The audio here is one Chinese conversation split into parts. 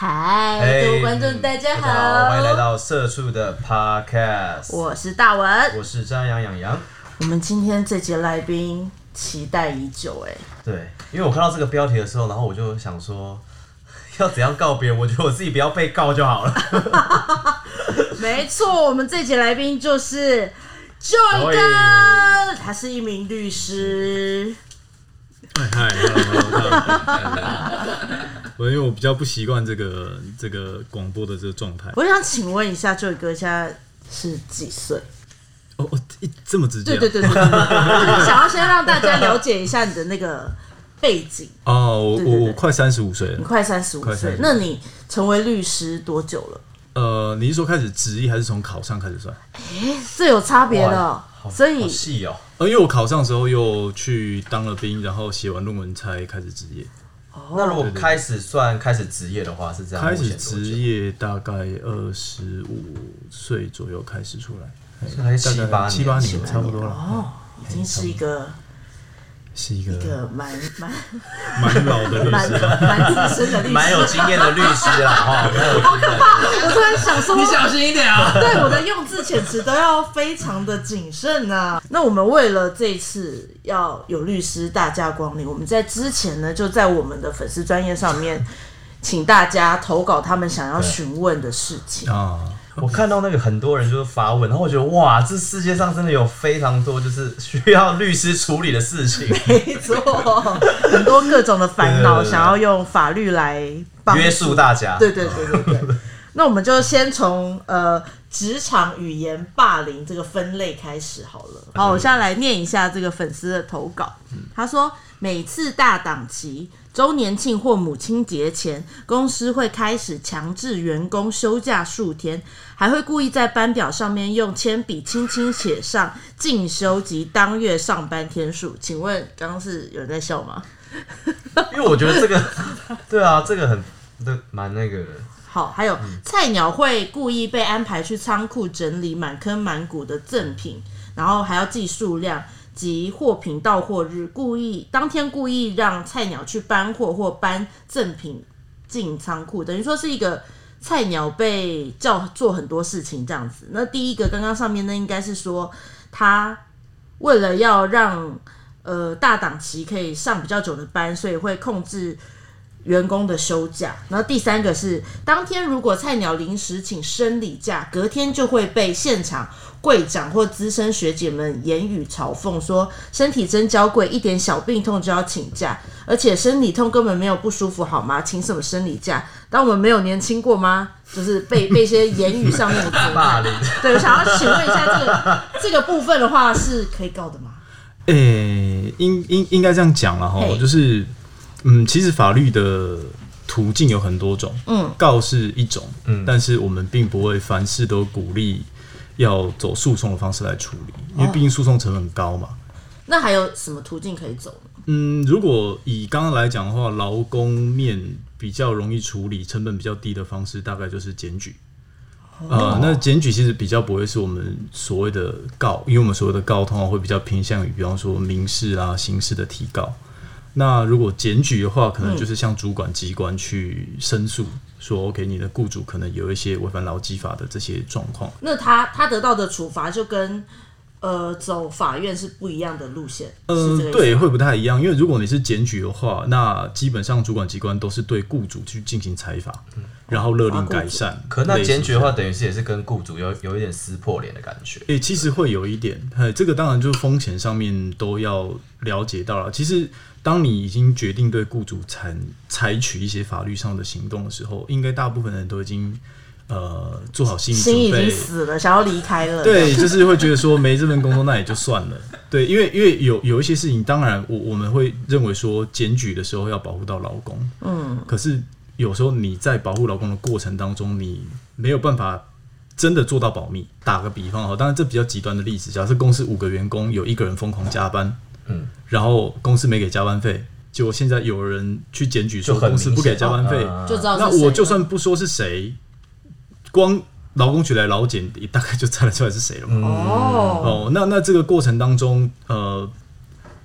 嗨，各位观众，大家好，欢迎来到社畜的 Podcast。我是大文，我是张阳阳阳。我们今天这节来宾期待已久，哎，对，因为我看到这个标题的时候，然后我就想说，要怎样告别？我觉得我自己不要被告就好了。没错，我们这节来宾就是 Joy 哥，他是一名律师。嗨，我因为我比较不习惯这个这个广播的这个状态。我想请问一下，Joy 哥现在是几岁？哦哦，这么直接？对对对对对，想要先让大家了解一下你的那个背景。哦，我我我快三十五岁了，你快三十五岁，那你成为律师多久了？呃，你是说开始执业还是从考上开始算？哎，这有差别的，所以细哦。呃，因为我考上时候又去当了兵，然后写完论文才开始职业。哦，那如果开始算开始职业的话是这样，开始职业大概二十五岁左右开始出来，大概七八七八年差不多了。哦，已经是一个。是一个蛮蛮蛮老的律师，蛮资深的律师，蛮有经验的律师啦，哈，好可怕！我突然想说，你小心一点啊！对，我的用字遣词都要非常的谨慎啊。那我们为了这次要有律师大驾光临，我们在之前呢，就在我们的粉丝专业上面，请大家投稿他们想要询问的事情啊。我看到那个很多人就是发问，然后我觉得哇，这世界上真的有非常多就是需要律师处理的事情。没错，很多各种的烦恼，想要用法律来约束大家。对对对对对。那我们就先从呃职场语言霸凌这个分类开始好了。好，我现在来念一下这个粉丝的投稿。他说，每次大档期。周年庆或母亲节前，公司会开始强制员工休假数天，还会故意在班表上面用铅笔轻轻写上进修及当月上班天数。请问刚刚是有人在笑吗？因为我觉得这个，对啊，这个很，都蛮那个的。好，还有菜鸟会故意被安排去仓库整理满坑满谷的赠品，然后还要记数量。及货品到货日，故意当天故意让菜鸟去搬货或搬赠品进仓库，等于说是一个菜鸟被叫做很多事情这样子。那第一个刚刚上面呢，应该是说他为了要让呃大档期可以上比较久的班，所以会控制员工的休假。然后第三个是当天如果菜鸟临时请生理假，隔天就会被现场。柜长或资深学姐们言语嘲讽说：“身体真娇贵，一点小病痛就要请假，而且生理痛根本没有不舒服，好吗？请什么生理假？当我们没有年轻过吗？就是被被一些言语上面的。对，我想要请问一下，这个这个部分的话是可以告的吗？诶，应应应该这样讲了哈，就是嗯，其实法律的途径有很多种，嗯，告是一种，嗯，但是我们并不会凡事都鼓励。要走诉讼的方式来处理，因为毕竟诉讼成本高嘛。那还有什么途径可以走呢？嗯，如果以刚刚来讲的话，劳工面比较容易处理、成本比较低的方式，大概就是检举。呃，那检举其实比较不会是我们所谓的告，因为我们所谓的告通常会比较偏向于，比方说民事啊、刑事的提告。那如果检举的话，可能就是向主管机关去申诉，说 OK，你的雇主可能有一些违反劳基法的这些状况。那他他得到的处罚就跟呃走法院是不一样的路线。嗯，对，会不太一样。因为如果你是检举的话，那基本上主管机关都是对雇主去进行采访，然后勒令改善。可那检举的话，等于是也是跟雇主有有一点撕破脸的感觉。诶，其实会有一点。这个当然就是风险上面都要了解到了。其实。当你已经决定对雇主采采取一些法律上的行动的时候，应该大部分人都已经呃做好心理准备，心已经死了，想要离开了。对，就是会觉得说没这份工作那也就算了。对，因为因为有有一些事情，当然我我们会认为说检举的时候要保护到劳工，嗯，可是有时候你在保护劳工的过程当中，你没有办法真的做到保密。打个比方哈，当然这比较极端的例子，假设公司五个员工有一个人疯狂加班。嗯，然后公司没给加班费，结果现在有人去检举说公司不给加班费，就知道那我就算不说是谁，光劳工局来劳检，大概就猜得出来是谁了嘛。哦哦，那那这个过程当中，呃，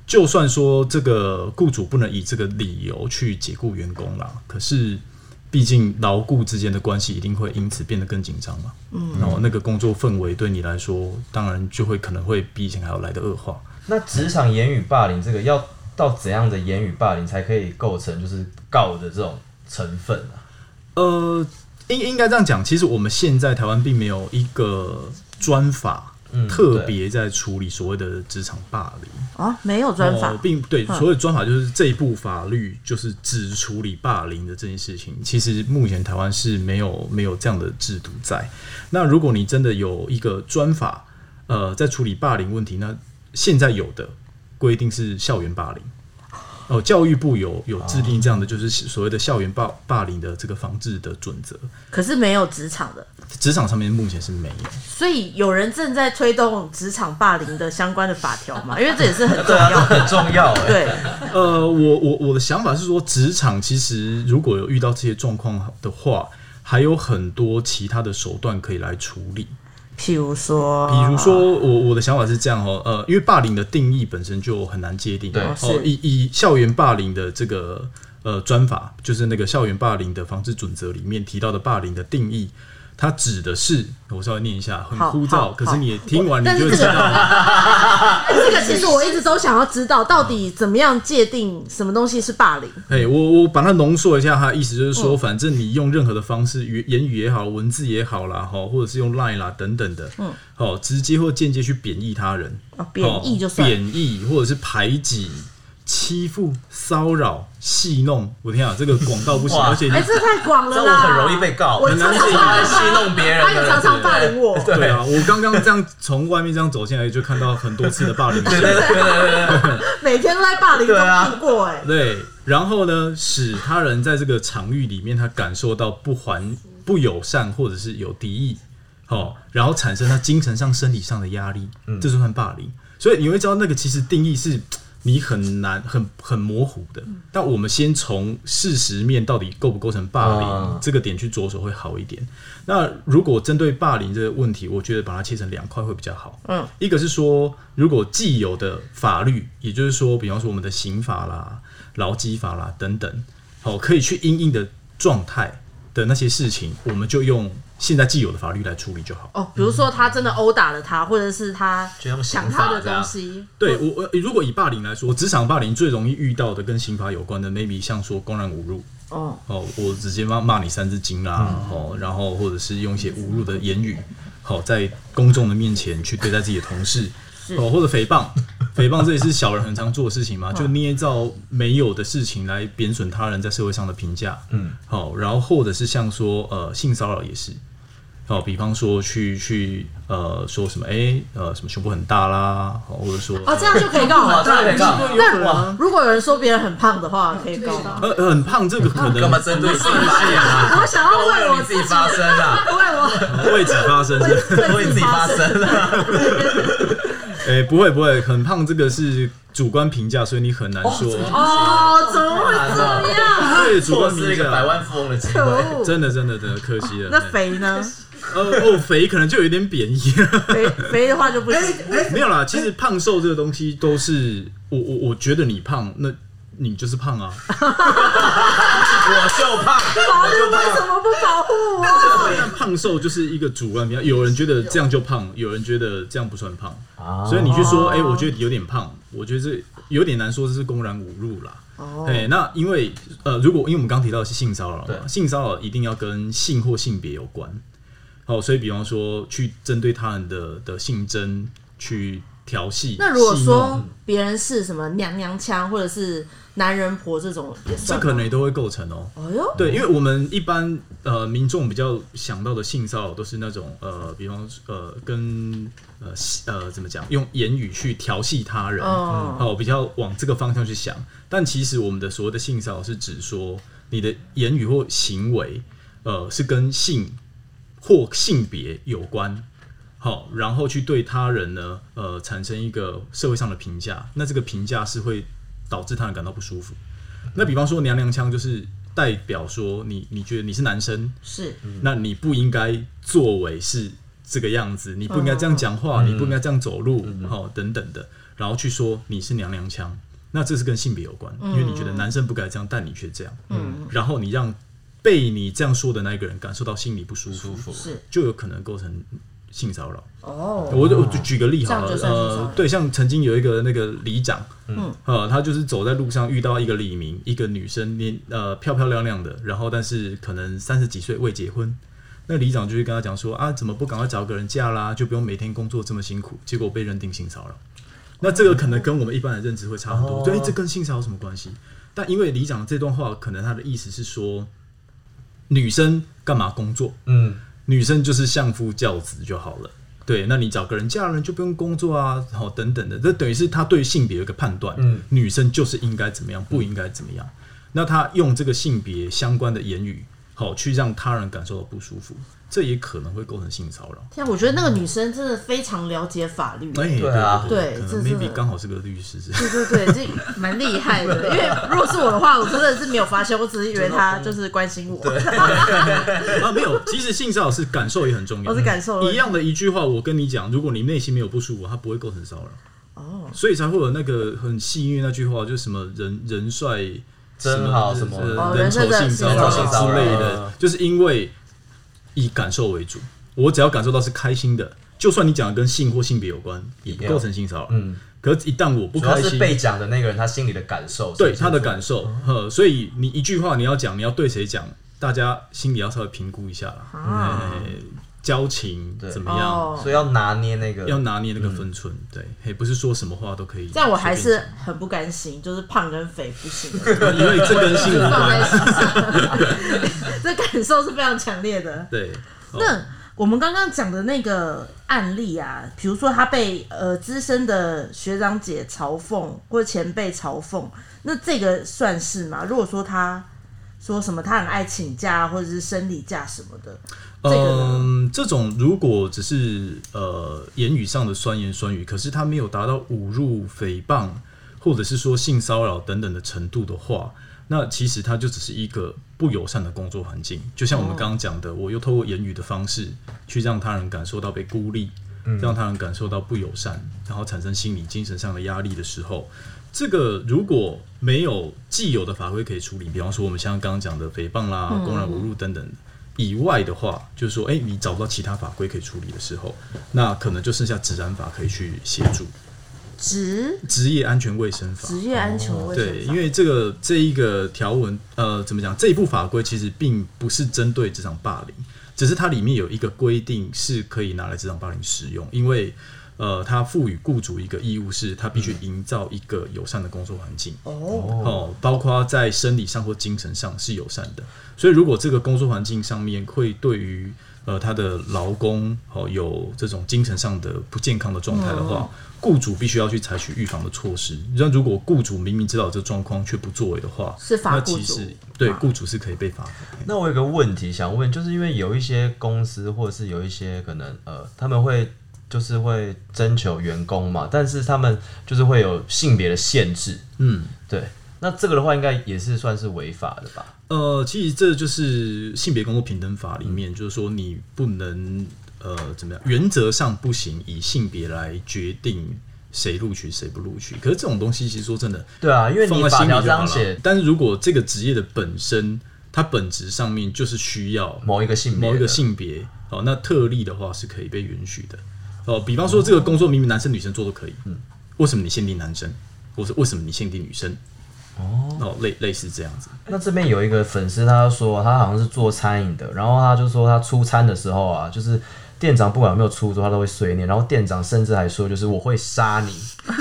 就算说这个雇主不能以这个理由去解雇员工啦，可是毕竟劳雇之间的关系一定会因此变得更紧张嘛。嗯，然后那个工作氛围对你来说，当然就会可能会比以前还要来的恶化。那职场言语霸凌这个要到怎样的言语霸凌才可以构成就是告的这种成分啊？呃，应应该这样讲，其实我们现在台湾并没有一个专法。嗯特别在处理所谓的职场霸凌，啊，没有专法哦，并对嗯所谓的专法就是这一部法律就是只处理霸凌的这件事情。其实目前台湾是没有没有这样的制度在。那如果你真的有一个专法，呃，在处理霸凌问题，那现在有的规定是校园霸凌。哦，教育部有有制定这样的，就是所谓的校园霸霸凌的这个防治的准则。可是没有职场的，职场上面目前是没有。所以有人正在推动职场霸凌的相关的法条嘛？因为这也是很重要。很重要哎。对，呃，我我我的想法是说，职场其实如果有遇到这些状况的话，还有很多其他的手段可以来处理。譬如说，比如说，我我的想法是这样哦，呃，因为霸凌的定义本身就很难界定。对哦，以以校园霸凌的这个呃专法，就是那个校园霸凌的防治准则里面提到的霸凌的定义。它指的是，我稍微念一下，很枯燥，可是你也听完你就知道。了。这个其实我一直都想要知道，到底怎么样界定什么东西是霸凌？哎，我我把它浓缩一下，它的意思就是说，反正你用任何的方式，语言语也好，文字也好啦，哈，或者是用 line 啦等等的，嗯，好，直接或间接去贬义他人，哦贬义就贬义或者是排挤、欺负、骚扰、戏弄，我天啊，这个广到不行，哇。而且你哎、这太广了，这我很容易被告，我很常戏弄别人的人，他也常常霸凌我。对。啊，我刚刚这样从外面这样走进来，就看到很多次的霸凌。对对对对对对，每天都在霸凌中对啊。度过、哎、对，然后呢，使他人在这个场域里面，他感受到不还不友善或者是有敌意，哦，然后产生他精神上、生理上的压力，这就算霸凌。所以你会知道，那个其实定义是你很难、很很模糊的。但我们先从事实面到底构不构成霸凌、嗯这个点去着手会好一点。那如果针对霸凌这个问题，我觉得把它切成两块会比较好。嗯，一个是说，如果既有的法律，也就是说，比方说我们的刑法啦、劳基法啦等等，好、可以去因应的状态的那些事情，我们就用现在既有的法律来处理就好。哦，比如说他真的殴打了他，或者是他就用刑抢他的东西，对我，我如果以霸凌来说，职场霸凌最容易遇到的跟刑法有关的，maybe 像说公然侮辱。哦，哦，我直接骂骂你三字经啦，哦，然后或者是用一些侮辱的言语，好、在公众的面前去对待自己的同事，哦，或者诽谤，诽谤这也是小人很常做的事情嘛，就捏造没有的事情来贬损他人在社会上的评价，嗯，好、然后或者是像说呃性骚扰也是，哦，比方说去去呃说什么哎呃什么胸部很大啦，好或者说啊，这样就可以告哇，了。这样可以告，那如果有人说别人很胖的话，可以告吗？很胖这个可能干嘛针对性发言啊？我想要为为我自己发声啊，为我为己发声是。为自己发声啊。哎、不会不会，很胖这个是主观评价，所以你很难说。哦，怎么会这样？对，主错观评价失一个百万富翁的机可会。真的真的真的可惜了。那肥呢？呃哦，肥可能就有点贬义。肥肥的话就不行。没有啦，其实胖瘦这个东西都是我我我觉得你胖，那你就是胖啊。我就胖，法律为什么不保护我？但胖瘦就是一个主观评价，有人觉得这样就胖，有人觉得这样不算胖。啊所以你去说，哎、我觉得有点胖，我觉得这有点难说这是公然侮辱啦。哦哎、那因为呃，如果因为我们刚提到的是性骚扰嘛，性骚扰一定要跟性或性别有关。好、所以比方说去针对他人的的性征去调戏，那如果戏说别人是什么娘娘腔，或者是男人婆这种，也这可能也都会构成哦。哎呦，对，因为我们一般呃民众比较想到的性骚扰都是那种呃，比方呃跟呃呃怎么讲，用言语去调戏他人，嗯哦，比较往这个方向去想。但其实我们的所谓的性骚扰是指说你的言语或行为，呃，是跟性或性别有关。好，然后去对他人呢，呃，产生一个社会上的评价，那这个评价是会导致他人感到不舒服。那比方说娘娘腔，就是代表说你你觉得你是男生，是。那你不应该作为是这个样子，你不应该这样讲话，你不应该这样走路，好、等等的，然后去说你是娘娘腔，那这是跟性别有关，因为你觉得男生不该这样，但你却这样，嗯，然后你让被你这样说的那一个人感受到心里不舒服，舒服。是。就有可能构成性骚扰。哦，我就我就举个例好了呃，对，像曾经有一个那个里长，嗯，呃，他就是走在路上遇到一个李明，一个女生年呃漂漂亮亮的，然后但是可能三十几岁未结婚，那里长就会跟他讲说啊，怎么不赶快找个人嫁啦，就不用每天工作这么辛苦，结果被认定性骚扰。那这个可能跟我们一般的认知会差很多，哦对，诶这跟性骚扰有什么关系？但因为里长这段话，可能他的意思是说，女生干嘛工作？嗯，女生就是相夫教子就好了。对，那你找个人嫁人就不用工作啊，好等等的，这等于是他对性别有一个判断，嗯女生就是应该怎么样，不应该怎么样。那他用这个性别相关的言语，好去让他人感受到不舒服，这也可能会构成性骚扰。天啊，我觉得那个女生真的非常了解法律。哎，对啊对 maybe 刚好是个律师，是对对对，这蛮厉害的。因为如果是我的话，我真的是没有发现，我只是以为他就是关心我。啊，没有，其实性骚扰是感受也很重要，我是感受一样的一句话，我跟你讲，如果你内心没有不舒服，它不会构成骚扰。哦，所以才会有那个很戏谑那句话，就是什么人人帅真好什么人丑性骚人扰性骚之扰类的，就是因为以感受为主，我只要感受到是开心的，就算你讲的跟性或性别有关，也不构成性骚扰。嗯，可是，一旦我不主要开心，是被讲的那个人他心里的感受，对他的感受，呵，所以你一句话你要讲，你要对谁讲，大家心里要稍微评估一下啦。交情对怎么样？哦所以要拿捏那个要拿捏那个分寸，对，也，不是说什么话都可以。这样我还是很不甘心，就是胖跟肥不行的，因为这跟性无放在关。心上，这感受是非常强烈的。对，哦那我们刚刚讲的那个案例啊，比如说他被呃资深的学长姐嘲讽或者前辈嘲讽，那这个算是吗？如果说他说什么他很爱请假或者是生理假什么的，这个？嗯，这种如果只是呃言语上的酸言酸语，可是他没有达到侮辱、诽谤，或者是说性骚扰等等的程度的话，那其实它就只是一个不友善的工作环境。就像我们刚刚讲的，我又透过言语的方式去让他人感受到被孤立，让他人感受到不友善，然后产生心理、精神上的压力的时候，这个如果没有既有的法规可以处理，比方说我们像刚刚讲的诽谤啦、公然侮辱等等以外的话，就是说，哎、你找不到其他法规可以处理的时候，那可能就剩下治安法可以去协助，职职业安全卫生法。职业安全卫生法、对，因为这个这一个条文，呃，怎么讲？这一部法规其实并不是针对职场霸凌，只是它里面有一个规定是可以拿来职场霸凌使用，因为呃，他赋予雇主一个义务，是他必须营造一个友善的工作环境。哦，哦，包括在生理上或精神上是友善的。所以，如果这个工作环境上面会对于呃他的劳工哦有这种精神上的不健康的状态的话，雇主必须要去采取预防的措施。那如果雇主明明知道这状况却不作为的话，是罚那雇主其实对啊雇主是可以被罚的。那我有个问题想问，就是因为有一些公司或者是有一些可能呃，他们会就是会征求员工嘛，但是他们就是会有性别的限制，嗯，对。那这个的话，应该也是算是违法的吧？呃，其实这就是性别工作平等法里面，就是说你不能呃怎么样，原则上不行以性别来决定谁录取谁不录取。可是这种东西，其实说真的，对啊，因为你把条心里就好了这样写。但是如果这个职业的本身，它本质上面就是需要某一个性某一个性别，哦，那特例的话是可以被允许的。哦，比方说这个工作明明男生女生做都可以，嗯，为什么你限定男生？或是为什么你限定女生？哦，哦类类似这样子。那这边有一个粉丝，他说他好像是做餐饮的，然后他就说他出餐的时候啊，就是店长不管有没有出桌，他都会碎念，然后店长甚至还说就是我会杀你，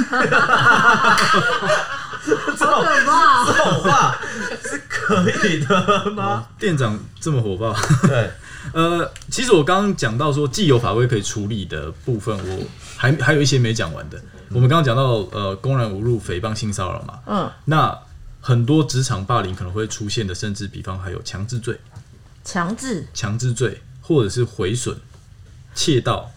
好可怕、这种话是可以的吗？店长这么火爆，对，呃，其实我刚刚讲到说既有法规可以处理的部分，我还还有一些没讲完的。我们刚刚讲到呃，公然侮辱、诽谤、性骚扰嘛，嗯，那很多职场霸凌可能会出现的，甚至比方还有强制罪、强制。强制罪，或者是毁损、窃盗，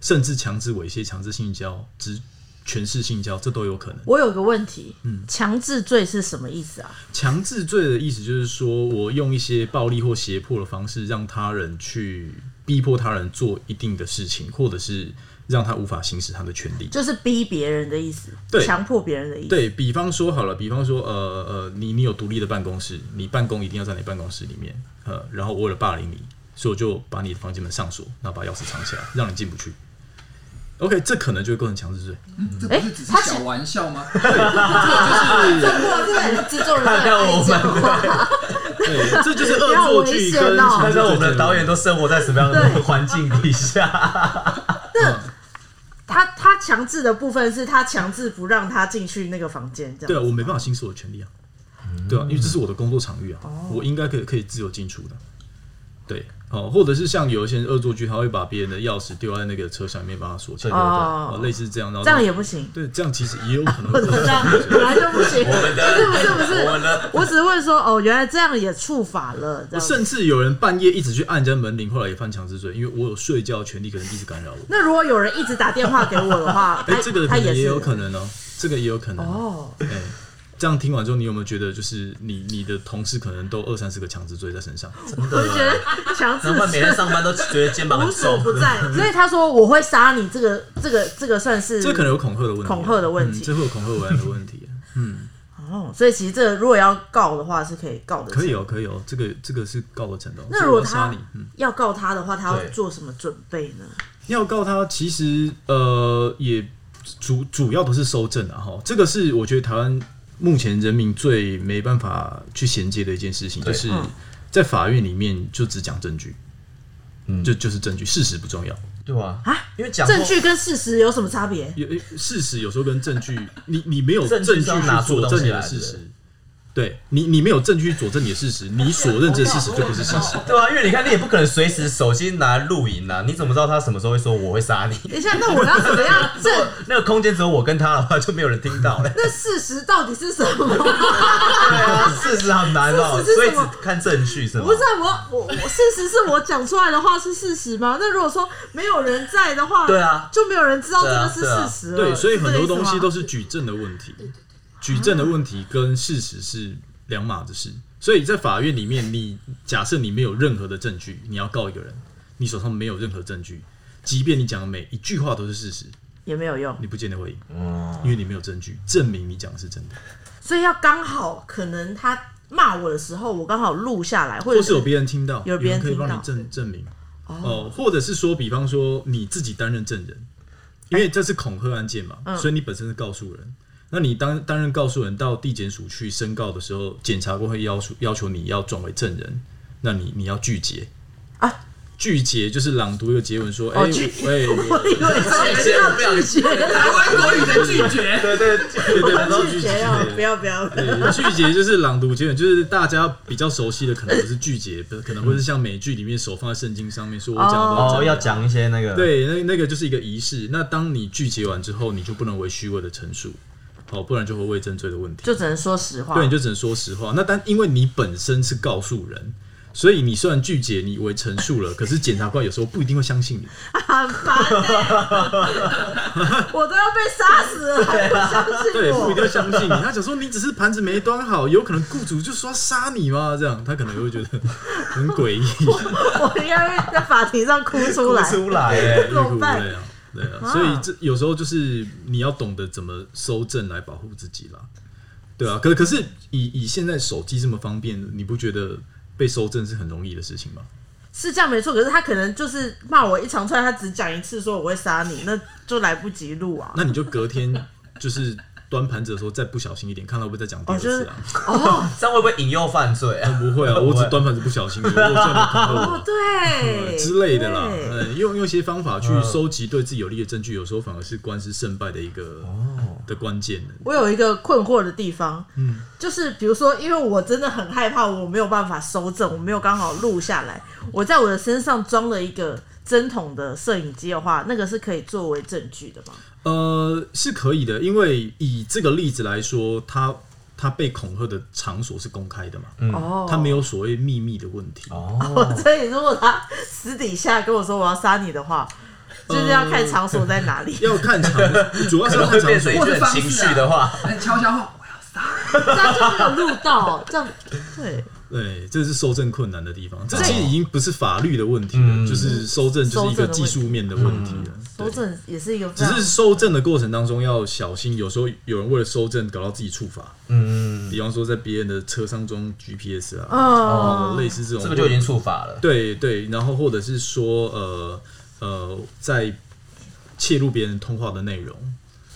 甚至强制猥亵、强制性交、之权势性交，这都有可能。我有个问题，嗯强制罪是什么意思啊？强制罪的意思就是说我用一些暴力或胁迫的方式，让他人去逼迫他人做一定的事情，或者是让他无法行使他的权利。就是逼别人的意思，对强迫别人的意思。对比方说好了，比方说呃呃，你你有独立的办公室，你办公一定要在你办公室里面，呃，然后我为了霸凌你，所以我就把你的房间门上锁，然后把钥匙藏起来，让你进不去。OK，这可能就会构成强制罪。这不是只是他小玩笑吗？这过 这也是制作人在看看我们对，这就是恶作剧跟哦看看我们的导演都生活在什么样的对环境底下？那他他强制的部分是他强制不让他进去那个房间，这样对啊，我没办法行使我的权利啊，对啊，因为这是我的工作场域啊，哦我应该可以可以自由进出的。对，哦，或者是像有一些人恶作剧，他会把别人的钥匙丢在那个车厢里面，把它锁起来，哦哦，类似这样，然后这样也不行。对，这样其实也有可能会这样本来就不行，不是不是不是，我只是问说，哦，原来这样也触法了，甚至有人半夜一直去按人家门铃，后来也犯强制罪，因为我有睡觉权利，可能一直干扰我。那如果有人一直打电话给我的话，哎、这个也有可能哦，这个也有可能。哦。哎、这样听完之后，你有没有觉得，就是你你的同事可能都二三十个强制罪在身上？真我就觉得强制难怪每天上班都觉得肩膀无很重。所不在，所以他说我会杀你，这个这个这个算是这可能有恐吓的问题啊，恐吓的问题嗯这会有恐吓为案的问题。嗯哦，所以其实这个如果要告的话是可以告的，可以哦，可以哦，这个这个是告得成的哦。那如果他要告他的话，他要做什么准备呢？要告他，其实呃也主主要不是收证啊哈。这个是我觉得台湾目前人民最没办法去衔接的一件事情，就是嗯。在法院里面就只讲证据，嗯。就就是证据，事实不重要。对啊。啊，因为讲证据跟事实有什么差别？有事实有时候跟证据，你你没有证证据去据是要拿出佐证你东西来的的事实，对你你没有证据佐证你的事实，你所认知的事实就不是事实。对啊，因为你看，你也不可能随时手机拿来录影啊，你怎么知道他什么时候会说我会杀你？等一下，那我要怎么样 证？那个空间只有我跟他的话，就没有人听到了。那事实到底是什么？对啊，事实很难哦，所以只看证据是吗不？是啊我我我事实是我讲出来的话是事实吗？那如果说没有人在的话，对啊就没有人知道这个是事实了。对，所以很多东西都是是举证的问题，举证的问题跟事实是两码子事。所以在法院里面，你假设你没有任何的证据，你要告一个人，你手上没有任何证据，即便你讲的每一句话都是事实，也没有用，你不见得会赢，嗯，因为你没有证据证明你讲的是真的，所以要刚好可能他骂我的时候，我刚好录下来，或者是有别人听到，有别人可以帮你证证明。哦，或者是说，比方说你自己担任证人，因为这是恐吓案件嘛，嗯。所以你本身是告诉人。那你当担任告诉人到地检署去申告的时候，检察官会要求要求你要转为证人，那你你要拒绝啊。拒绝就是朗读一个结文说，哎、哦拒 喂，我以为是要拒绝，台湾国语的拒绝，对对对对，然后拒拒绝不要不要，对，拒绝就是朗读结文，就是大家比较熟悉的，可能不是拒绝，可能会是像美剧里面手放在圣经上面，说我讲的哦，的要讲一些那个，对，那那个就是一个仪式。那当你拒绝完之后，你就不能为虚伪的陈述，哦，不然就会伪证罪的问题。就只能说实话。对，你就只能说实话。那但因为你本身是告诉人，所以你虽然拒绝你为陈述了，可是检察官有时候不一定会相信你。很烦欸 我都要被杀死了，还不相信对，不一定要相信你。他想说你只是盘子没端好，有可能雇主就说要杀你吗？这样他可能会觉得很诡异，我应该会在法庭上哭出来。出来哎怎么办对啊。所以这有时候就是你要懂得怎么收证来保护自己啦。对啊，可可是以以现在手机这么方便，你不觉得被收证是很容易的事情吗？是这样没错，可是他可能就是骂我一长串，他只讲一次说我会杀你，那就来不及录啊。那你就隔天就是端盘子的时候再不小心一点，看到会不会再讲第二哦就是次啊？哦 这样会不会引诱犯罪啊？不会啊，我只端盘子不小心，哦我，对之类的啦。对嗯，用用一些方法去嗯收集对自己有利的证据，有时候反而是官司胜败的一个哦的关键。我有一个困惑的地方，嗯，就是比如说，因为我真的很害怕，我没有办法收证，我没有刚好录下来，我在我的身上装了一个针筒的摄影机的话，那个是可以作为证据的吗？呃，是可以的，因为以这个例子来说，他他被恐吓的场所是公开的嘛，哦，他没有所谓秘密的问题。哦，所以如果他私底下跟我说我要杀你的话，就是要看场所在哪里，要看场，主要是要看场所变成一。句很情绪的话，哎，悄悄话，我要杀。这样就没有录到，这样对对，这是收证困难的地方。这其实已经不是法律的问题了，就是收证就是一个技术面的问题了。收证也是一个非只，是收证的过程当中要小心，有时候有人为了收证搞到自己触法，嗯，比方说在别人的车上装 GPS 啊，哦。哦，，类似这种，这个就已经触法了。对对，然后或者是说呃呃，在窃录别人通话的内容，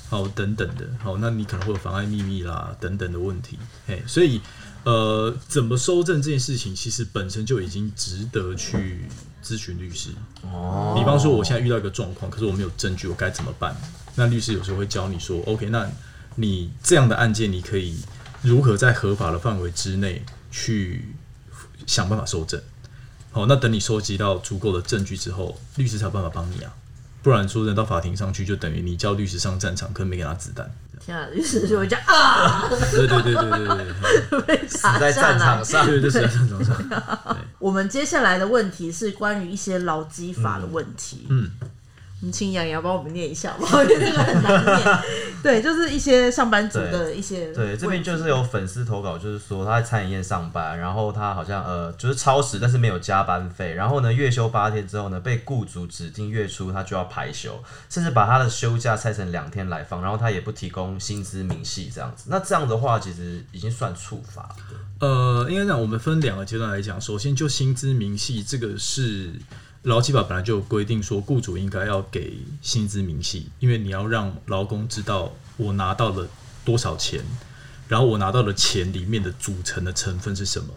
好等等的，好，那你可能会有妨碍秘密啦等等的问题，嘿，所以呃，怎么收证这件事情，其实本身就已经值得去咨询律师。哦，比方说，我现在遇到一个状况，可是我没有证据，我该怎么办？那律师有时候会教你说，OK，那你这样的案件，你可以如何在合法的范围之内去想办法收证？好，那等你收集到足够的证据之后，律师才有办法帮你啊。不然说人到法庭上去，就等于你叫律师上战场，可能没给他子弹。天啊，于是就会讲啊，对对对对对对对 被打在。战场上，对，对，就是在战场上。我们接下来的问题是关于一些劳基法的问题。嗯，我们请杨洋帮我们念一下吧，因 为这个很难念。对，就是一些上班族的一些对，这边就是有粉丝投稿，就是说他在餐饮业上班，然后他好像呃就是超时，但是没有加班费，然后呢月休八天之后呢，被雇主指定月初他就要排休，甚至把他的休假拆成两天来放，然后他也不提供薪资明细这样子。那这样的话，其实已经算处罚了。呃，应该讲我们分两个阶段来讲。首先，就薪资明细，这个是劳基法本来就有规定说，雇主应该要给薪资明细，因为你要让劳工知道我拿到了多少钱，然后我拿到的钱里面的组成的成分是什么，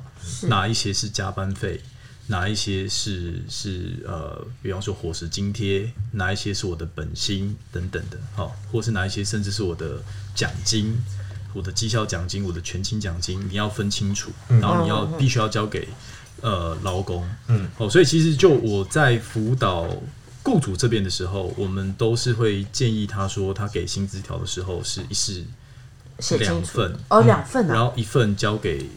哪一些是加班费，哪一些是是呃，比方说伙食津贴，哪一些是我的本薪等等的，好、或是哪一些甚至是我的奖金。我的绩效奖金、我的全勤奖金，你要分清楚，然后你要必须要交给呃劳工，嗯，哦，所以其实就我在辅导雇主这边的时候，我们都是会建议他说，他给薪资条的时候是一式写清楚。两份哦，两份啊，然后一份交给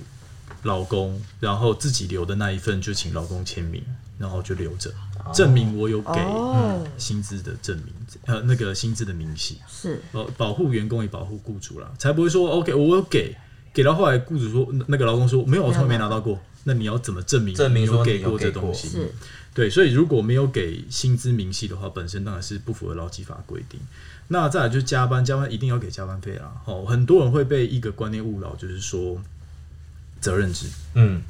劳工，然后自己留的那一份就请劳工签名，然后就留着，证明我有给哦，薪资的证明，呃，那个薪资的明细。是。呃，保护员工也保护雇主啦，才不会说 OK，我有给，给到后来雇主说那那个劳工说没有，我从来没拿到过，那你要怎么证明证明你有给说给过过这东西？对，所以如果没有给薪资明细的话，本身当然是不符合劳基法规定。那再来就是加班，加班一定要给加班费啦。哦，很多人会被一个观念误导，就是说责任制。嗯，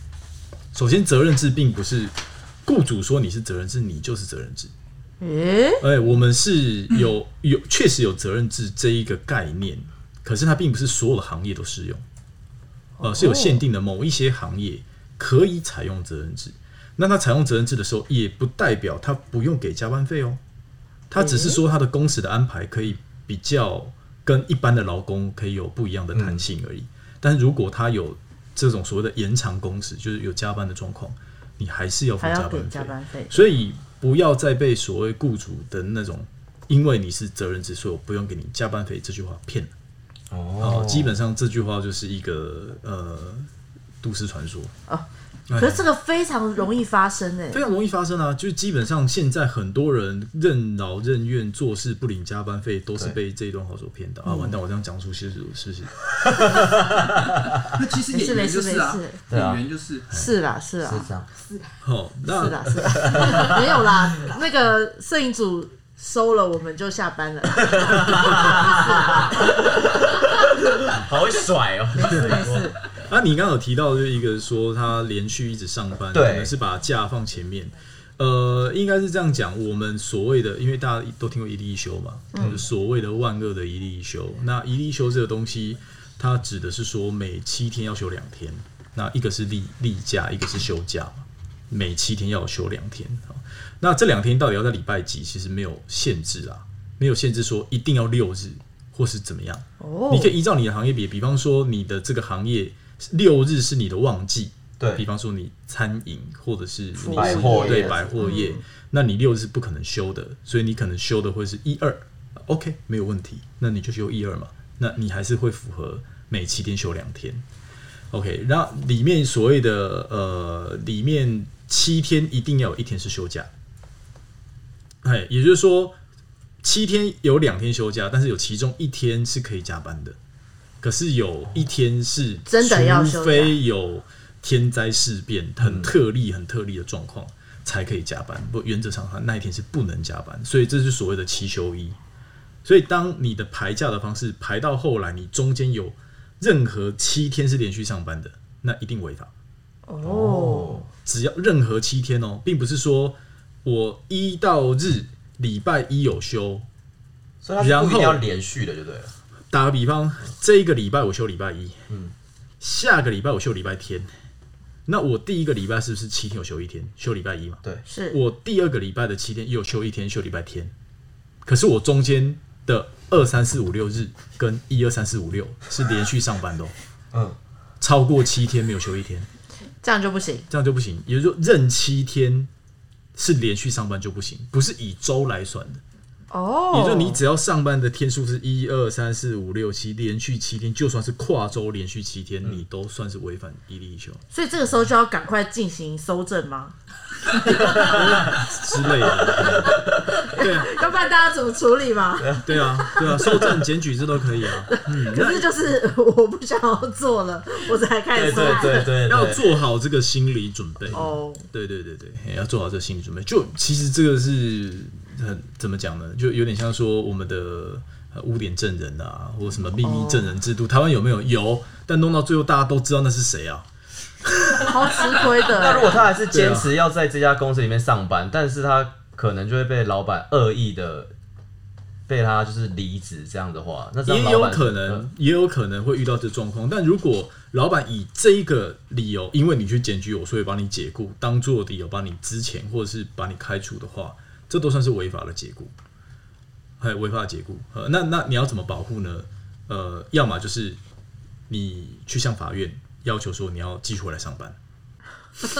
首先，责任制并不是雇主说你是责任制，你就是责任制。诶，哎，我们是有有确实有责任制这一个概念，可是它并不是所有的行业都适用，呃，是有限定的某一些行业可以采用责任制。那他采用责任制的时候，也不代表他不用给加班费哦，他只是说他的工时的安排可以比较跟一般的劳工可以有不一样的弹性而已。但是如果他有这种所谓的延长工时，就是有加班的状况，你还是要付加班费。加班费，所以不要再被所谓雇主的那种“因为你是责任制，所以我不用给你加班费”这句话骗了。哦哦，基本上这句话就是一个呃都市传说，可是这个非常容易发生诶非。常容易发生啊。就是基本上现在很多人任劳任怨做事不领加班费，都是被这一段话所骗的啊！完蛋，我这样讲出事实事实。那其实演员就是啊没事没事，对啊演员就是是啦，是啦，是这样。哦，是那啦，是啦，没有啦，那个摄影组收了，我们就下班了。好会甩哦。没事没事，啊，你刚刚有提到就是一个说他连续一直上班，对可能是把假放前面。呃，应该是这样讲，我们所谓的，因为大家都听过一例一休嘛，就是所谓的万恶的一例一休。那一例一休这个东西，它指的是说每七天要休两天，那一个是例例假，一个是休假嘛，每七天要休两天。那这两天到底要在礼拜几？其实没有限制啊，没有限制说一定要六日或是怎么样。哦，你可以依照你的行业比，比方说你的这个行业六日是你的旺季，对。比，方说你餐饮或者是你是百货业对百货业，那你六日是不可能休的，所以你可能休的会是一二，OK 没有问题，那你就休一二嘛，那你还是会符合每七天休两天，OK，然后里面所谓的呃里面七天一定要有一天是休假，哎，也就是说七天有两天休假，但是有其中一天是可以加班的。可是有一天是真的要休假除非有天灾事变、很特例、很特例的状况才可以加班。不，原则上他那一天是不能加班，所以这是所谓的七休一。所以当你的排假的方式排到后来，你中间有任何七天是连续上班的，那一定违法。哦，只要任何七天哦，并不是说我一到日礼拜一有休，所以不一定要连续的，就对了。打个比方，这一个礼拜我休礼拜一，嗯，下个礼拜我休礼拜天，那我第一个礼拜是不是七天有休一天，休礼拜一嘛？对，是我第二个礼拜的七天又休一天，休礼拜天，可是我中间的二三四五六日跟一二三四五六是连续上班的、哦，嗯，超过七天没有休一天，这样就不行。这样就不行。也就是说，任七天是连续上班就不行，不是以周来算的。哦，也就你只要上班的天数是一二三四五六七，连续七天，就算是跨周连续七天，你都算是违反一例一休所以这个时候就要赶快进行搜证吗？之类的。对啊，要不然大家怎么处理嘛？对啊，对啊，收证、检举这都可以啊。嗯，可是就是我不想要做了，我才开始做。对对对，要做好这个心理准备。哦，对对对对，嘿要做好这个心理准备。就其实这个是很怎么讲呢？就有点像说我们的呃污点证人啊，或什么秘密证人制度，台湾有没有？有，但弄到最后大家都知道那是谁啊？好吃亏的。那如果他还是坚持要在这家公司里面上班，但是他可能就会被老板恶意的被他就是离职这样的话，那也有可能，也有可能会遇到这状况。但如果老板以这一个理由，因为你去检举我，所以把你解雇，当做理由把你之前或者是把你开除的话，这都算是违法的解雇，还有违法的解雇。呃，那那你要怎么保护呢？呃，要么就是你去向法院要求说你要继续回来上班。就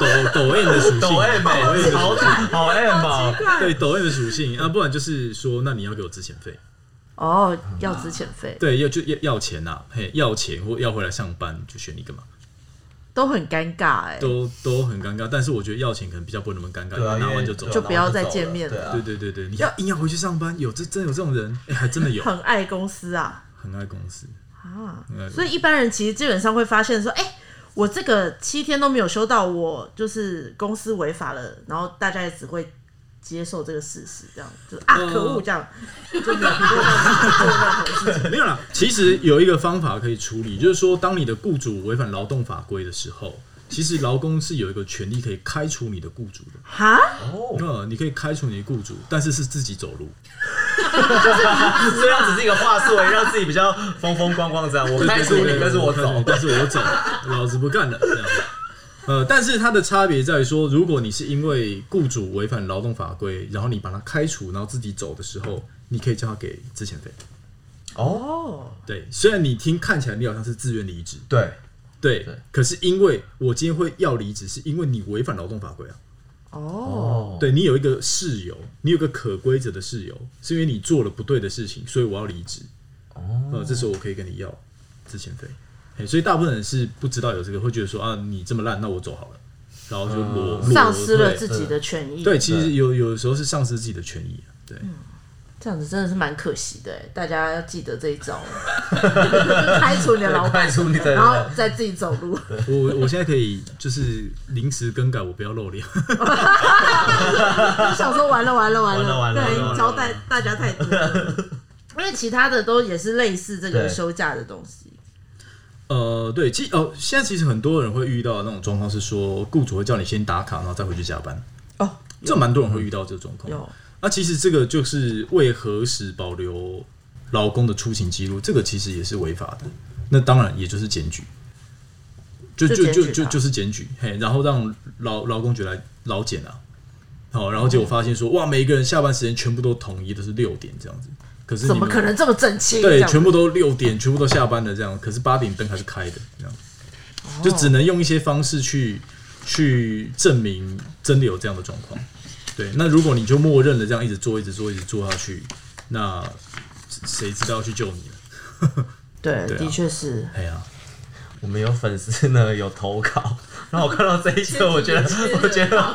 抖抖 M 的属性，抖 M 欸 M 的好属性，好 M 哦，对抖 M 的属性。啊，不然就是说，那你要给我资遣费。哦，要资遣费。对，要就要要钱呐、嘿，要钱或要回来上班，就选一个嘛，都很尴尬哎，都都很尴尬。但是我觉得要钱可能比较不会那么尴尬，拿完就走。就不要再见面了对啊对对对对，你要硬要回去上班，有这真有这种人，哎、还真的有，很爱公司啊很爱公司。啊公！司所以一般人其实基本上会发现说，哎、我这个七天都没有收到，我就是公司违法了，然后大家也只会接受这个事实，这样就啊呃可恶这样，就没有不会让自己做任何事情。没有啦，其实有一个方法可以处理，就是说，当你的雇主违反劳动法规的时候，其实劳工是有一个权利可以开除你的雇主的。哈，哦，那，你可以开除你的雇主，但是是自己走路。这样只是一个话术，让自己比较风风光光这样。我开除你，但是我走。但是我走，老子不干了。这样。呃，但是它的差别在于说，如果你是因为雇主违反劳动法规，然后你把他开除，然后自己走的时候，你可以叫他给资遣费。哦，哦，对，虽然你听看起来你好像是自愿离职，对，对，可是因为我今天会要离职，是因为你违反劳动法规啊。哦，哦，对你有一个事由，你有个可规则的事由，是因为你做了不对的事情，所以我要离职。哦，呃，这时候我可以跟你要之前费。嘿所以大部分人是不知道有这个，会觉得说啊，你这么烂，那我走好了，然后就裸、裸丧失了自己的权益，对，其实有有的时候是丧失自己的权益啊。对，这样子真的是蛮可惜的哎，大家要记得这一招，开除你的老板开，除你然后再自己走路。我我我现在可以就是临时更改，我不要露脸。想说完了完了完完了完了对，完了交代大家太多了。因为其他的都也是类似这个休假的东西。呃，对，其哦，现在其实很多人会遇到的那种状况是说，雇主会叫你先打卡，然后再回去加班。哦，这蛮多人会遇到这个状况。有那其实这个就是为何时保留劳工的出勤记录，这个其实也是违法的。那当然也就是检举，就就就就就就是检举，嘿，然后让劳劳工局来劳检啊。好，然后结果发现说，哇，每一个人下班时间全部都统一，都是六点这样子。可是怎么可能这么整齐？对，全部都六点，全部都下班了这样。可是八点灯还是开的，这样就只能用一些方式去去证明真的有这样的状况。对，那如果你就默认了这样一直做、一直做、一直做下去，那谁知道要去救你呢？对，的确是。哎呀，我们有粉丝呢有投稿，然后我看到这一则，我觉得我觉得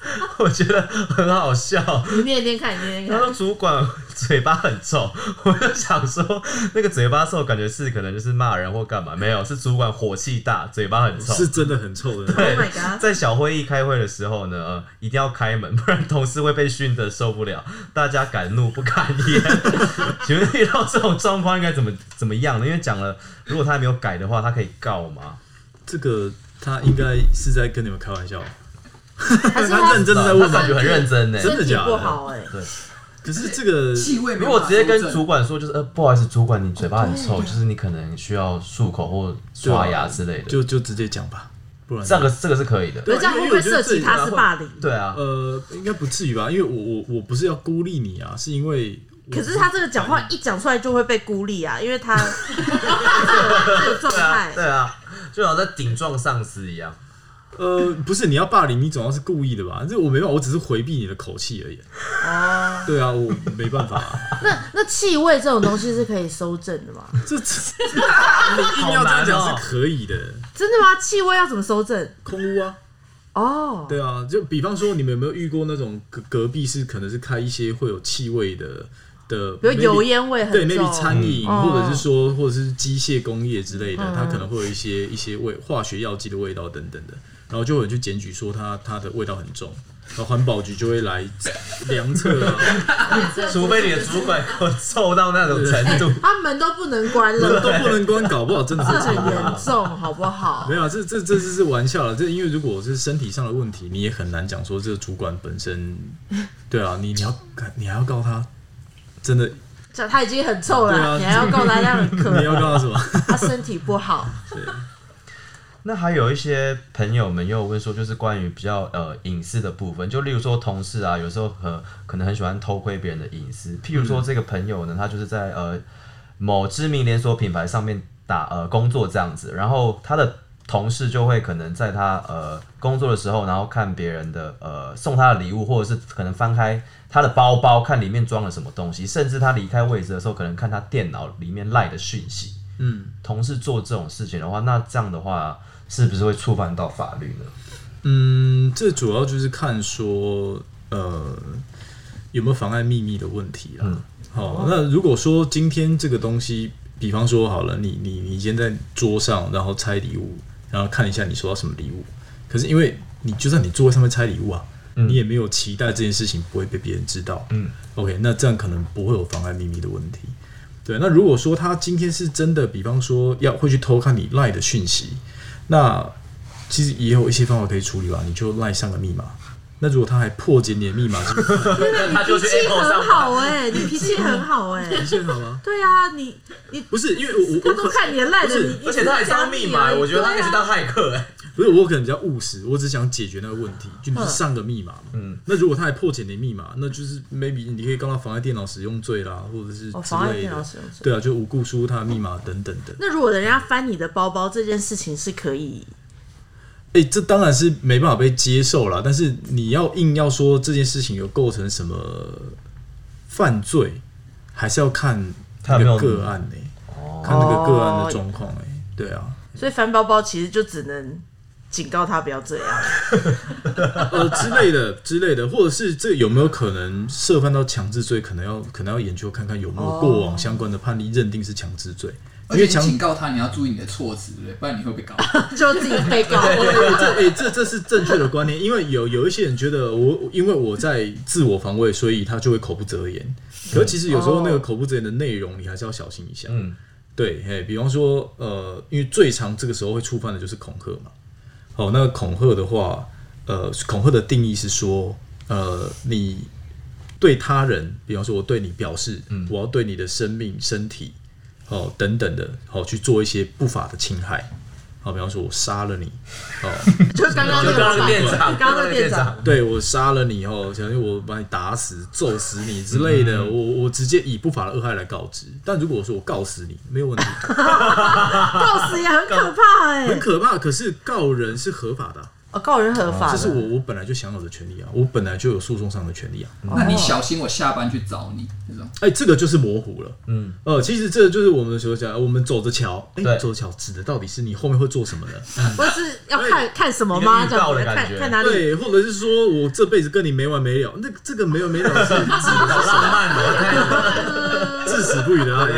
我觉得很好笑。你念念看，你念念他说看。主管嘴巴很臭，我就想说那个嘴巴臭，感觉是可能就是骂人或干嘛，没有，是主管火气大，嘴巴很臭。是真的很臭的。对 Oh my god 在小会议开会的时候呢，呃一定要开门，不然同事会被训得受不了，大家敢怒不敢言。请问遇到这种状况应该怎么怎么样呢？因为讲了，如果他还没有改的话，他可以告吗？这个他应该是在跟你们开玩笑，还是他 认真的在问感觉很认真呢。真的假的不好哎、对，可是这个气味没如果直接跟主管说，就是呃，不好意思，主管你嘴巴很臭，就是你可能需要漱口或刷牙之类的。就就直接讲吧，不然这个这个是可以的。对那这样会不会涉及他是霸凌？对啊，呃应该不至于吧？因为我我我不是要孤立你啊，是因为可是他这个讲话一讲出来就会被孤立啊，因为他 这个状态，对啊，就好像在顶撞上司一样。呃不是你要霸凌，你总要是故意的吧？这我没办法，我只是回避你的口气而已。哦，对啊，我没办法、啊，那那气味这种东西是可以收正的吗？这这你硬要这样讲好难哦是可以的。真的吗？气味要怎么收正？空屋啊，哦，对啊，就比方说你们有没有遇过那种隔隔壁是可能是开一些会有气味的的，比如油烟味很对重，，maybe 餐饮、嗯或者是说或者是机械工业之类的，嗯它可能会有一些一些味化学药剂的味道等等的，然后就有人去检举说它它的味道很重，然后环保局就会来量测啊，除非你的主管给我臭到那种程度。他门都不能关门了，都不能关，搞不好真的是这 很严重，好不好没？有啊，这这这这是玩笑了。这因为如果是身体上的问题，你也很难讲说这个主管本身，对啊，你你要你还要告他，真的这他已经很臭了，啊你还要告他这样很可你要告他什么？他身体不好，对，那还有一些朋友们也有问说，就是关于比较呃隐私的部分，就例如说同事啊，有时候呃可能很喜欢偷窥别人的隐私。譬如说这个朋友呢，他就是在呃某知名连锁品牌上面打呃工作这样子，然后他的同事就会可能在他呃工作的时候，然后看别人的呃送他的礼物，或者是可能翻开他的包包看里面装了什么东西，甚至他离开位置的时候，可能看他电脑里面赖的讯息。嗯同事做这种事情的话，那这样的话是不是会触犯到法律呢？嗯，这主要就是看说呃有没有妨碍秘密的问题啦。嗯好，那如果说今天这个东西，比方说好了，你你你今天在桌上，然后拆礼物，然后看一下你收到什么礼物，可是因为你就算你座位上面拆礼物啊，你也没有期待这件事情不会被别人知道。嗯，OK，那这样可能不会有妨碍秘密的问题。对，那如果说他今天是真的，比方说要会去偷看你赖的讯息，那其实也有一些方法可以处理吧，你就赖上个密码。那如果他还破解你的密码，是 他就去脾气很好哎、你脾气很好哎、脾气很好吗？对啊，你你不是，因为我我他都看你的赖的，你而且他还知道密码，我觉得他可以去当骇客哎。不是我可能比较务实，我只想解决那个问题，就你是上个密码嘛。嗯，那如果他还破解你密码，那就是 maybe 你可以告他妨碍电脑使用罪啦，或者是哦，之妨碍类的。电脑使用者。对啊，就无故输入他的密码等等的。那如果人家翻你的包包这件事情是可以，哎、这当然是没办法被接受啦。但是你要硬要说这件事情有构成什么犯罪，还是要看那他有没有个个案呢、看那个个案的状况哎。对啊，所以翻包包其实就只能警告他不要这样。呃之类的之类的，或者是这有没有可能涉犯到强制罪？可能要可能要研究看看有没有过往相关的判例认定是强制罪，因为强警告他，你要注意你的措辞，对不对？不然你会被告。就自己被告。哎、这哎、这这是正确的观念，因为有有一些人觉得我因为我在自我防卫，所以他就会口不择言。可是其实有时候那个口不择言的内容，你还是要小心一下。嗯，对，嘿，比方说，呃，因为最常这个时候会触犯的就是恐吓嘛。哦，那个恐吓的话，呃，恐吓的定义是说，呃，你对他人，比方说我对你表示，我要对你的生命、身体，哦等等的，好、去做一些不法的侵害。好，比方说我杀了你，哦，就刚刚那就刚刚个店长，刚刚那个店长，对我杀了你哦，想因我把你打死、揍死你之类的，我我直接以不法的恶害来告知。但如果说我告死你，没有问题，告死也很可怕哎、很可怕。可是告人是合法的啊、哦，告人合法的，这是我我本来就享有的权利啊，我本来就有诉讼上的权利啊。那你小心我下班去找你这种。哎、这个就是模糊了。嗯，呃，其实这就是我们所讲，我们走着瞧，哎、对走着瞧指的到底是你后面会做什么呢？不是要看看什么吗？这样子预告的感觉看看哪里对，或者是说我这辈子跟你没完没了，那这个没完没了是指的是什么？至死不渝的爱。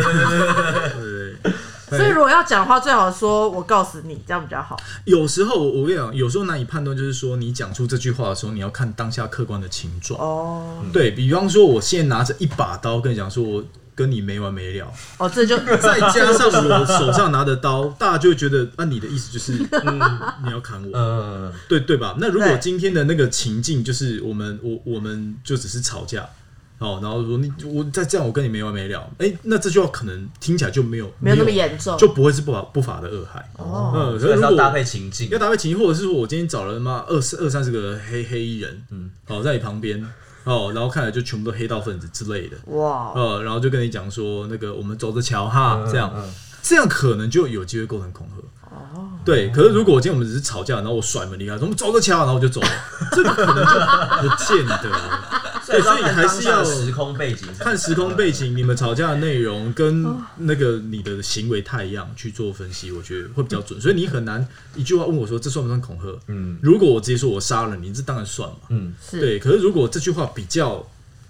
所以如果要讲的话，最好说我告诉你，这样比较好。有时候我我跟你讲，有时候难以判断，就是说你讲出这句话的时候，你要看当下客观的情状。哦对比方说，我现在拿着一把刀跟你讲说，我跟你没完没了，哦，这就再加上我手上拿的刀，大家就会觉得，那、你的意思就是，嗯，你要砍我，嗯，对对吧？那如果今天的那个情境就是我们我我们就只是吵架。哦，然后说你我再这样，我跟你没完没了。哎，那这句话可能听起来就没有没有那么严重。就不会是不法不法的恶害。哦。嗯，所以要搭配情境。要，搭配情境，或者是说我今天找了他妈二十二三十个黑黑衣人，嗯，哦，在你旁边，哦，然后看来就全部都黑道分子之类的，哇，呃，然后就跟你讲说，那个我们走着瞧哈，这样，嗯。这样可能就有机会构成恐吓。哦，对，可是如果今天我们只是吵架，然后我甩门离开，说我们走着瞧，然后我就走了，这个可能就不见得。所以所以还是要当下的时空背景，看时空背景，你们吵架的内容跟那个你的行为太一样去做分析，我觉得会比较准。所以你很难一句话问我说这算不算恐吓？嗯如果我直接说我杀了你，这当然算嘛。嗯，是对，可是如果这句话比较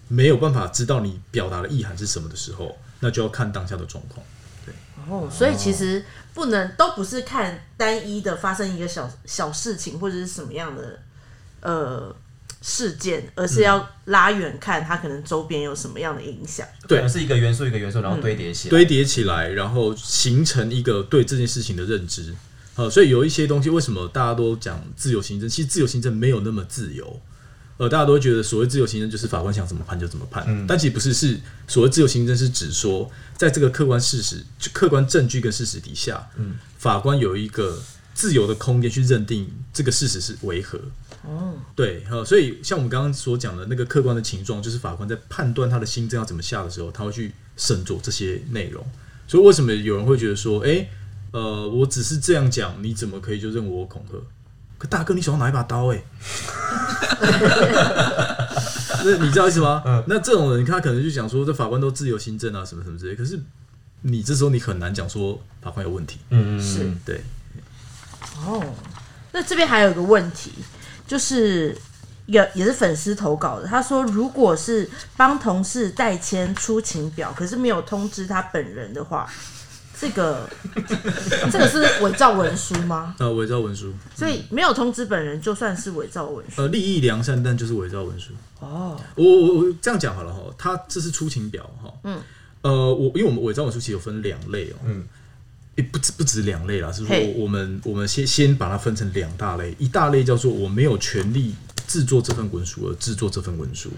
没有办法知道你表达的意涵是什么的时候，那就要看当下的状况。哦，所以其实不能都不是看单一的发生一个小小事情或者是什么样的呃事件，而是要拉远看它可能周边有什么样的影响。可能是一个元素一个元素，然后堆叠起来，堆叠起来，然后形成一个对这件事情的认知。呃，所以有一些东西，为什么大家都讲自由行政？其实自由行政没有那么自由。呃，大家都觉得所谓自由行政就是法官想怎么判就怎么判，但其实不是，是所谓自由行政是指说，在这个客观事实、客观证据跟事实底下，嗯，法官有一个自由的空间去认定这个事实是为何。哦，对，呃，所以像我们刚刚所讲的那个客观的情状，就是法官在判断他的新政要怎么下的时候，他会去审酌这些内容。所以为什么有人会觉得说，哎、呃，我只是这样讲，你怎么可以就认为我恐吓？可大哥，你手上拿一把刀、欸，那你知道意思吗？那这种人他可能就讲说，这法官都自由新政啊，什么什么之类。可是你这时候你很难讲说法官有问题，嗯，嗯是嗯对，哦，那这边还有一个问题，就是也也是粉丝投稿的，他说如果是帮同事代签出勤表，可是没有通知他本人的话，这个这个是伪造文书吗？呃，伪造文书，所以没有通知本人，就算是伪造文书呃，利益良善，但就是伪造文书。哦。我我我这样讲好了哈，他这是出勤表哈，嗯，呃，我因为我们伪造文书其实有分两类哦，嗯，也不止不止两类啦，是说我们我们先先把它分成两大类，一大类叫做我没有权利制作这份文书而制作这份文书，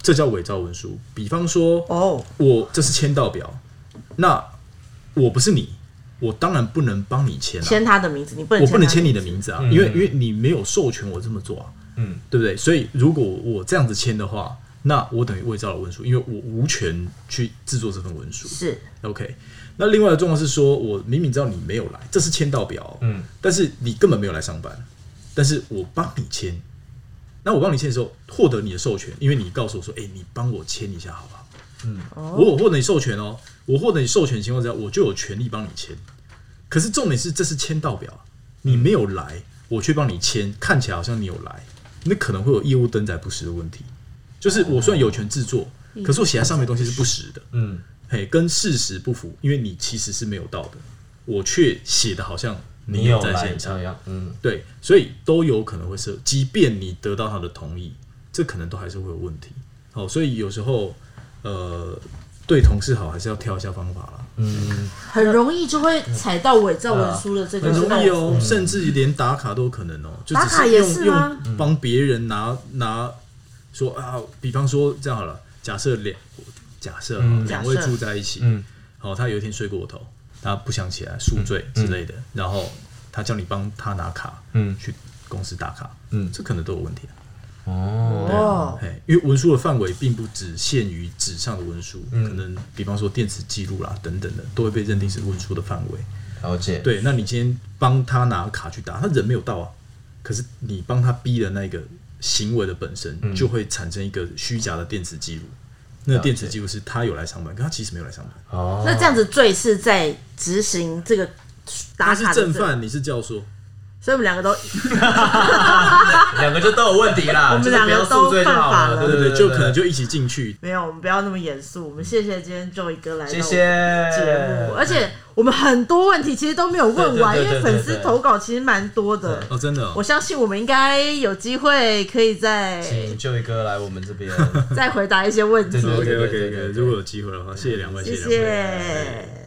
这叫伪造文书。比方说，哦，我这是签到表，那我不是你，我当然不能帮你签啊，签他的名字，你不能我不能签他你的名字啊，因为因为你没有授权我这么做啊，嗯，对不对？所以如果我这样子签的话，那我等于伪造了文书，因为我无权去制作这份文书。是。OK，那另外的状况是说，我明明知道你没有来，这是签到表哦，嗯，但是你根本没有来上班，但是我帮你签，那我帮你签的时候，获得你的授权，因为你告诉我说，哎、你帮我签一下好不好？嗯。我有获得你授权哦，我获得你授权的情况之下，我就有权利帮你签。可是重点是，这是签到表，你没有来，我却帮你签，看起来好像你有来，那可能会有业务登载不实的问题。就是我虽然有权制作，可是我写在上面的东西是不实的，嗯，嘿，跟事实不符，因为你其实是没有到的，我却写的好像你有在现场一，样，嗯，对，所以都有可能会是，即便你得到他的同意，这可能都还是会有问题。好，所以有时候呃，对同事好还是要挑一下方法啦。很容易就会踩到伪造文书的这个很容易漏哦，甚至连打卡都有可能哦，就只打卡也是吗用帮别人拿拿说啊，比方说这样好了，假设两假设哦两位住在一起，嗯。好，他有一天睡过头，他不想起来宿醉之类的，然后他叫你帮他拿卡，嗯。去公司打卡，嗯。这可能都有问题啊。哦，哦，哎，因为文书的范围并不只限于纸上的文书，嗯。可能比方说电子记录啦等等的，都会被认定是文书的范围。了解，对，那你今天帮他拿卡去打，他人没有到啊，可是你帮他逼的那个行为的本身，嗯。就会产生一个虚假的电子记录。那个电子记录是他有来上班，可他其实没有来上班。哦，那这样子罪是在执行这个打他是卡的罪，正犯，你是教唆。所以我们两个都 两个就都有问题啦，我们就是不要两个都宿醉就好犯法了对对对对，就可能就一起进去。没有，我们不要那么严肃。我们谢谢今天 Joey 哥来到谢谢节目，而且我们很多问题其实都没有问完，因为粉丝投稿其实蛮多的。哦，真的、哦我。相信我们应该有机会可以再请就一哥来我们这边，再回答一些问题。对对 OK 对 OK 对对 OK，如果有机会的话，谢谢两位，谢。谢。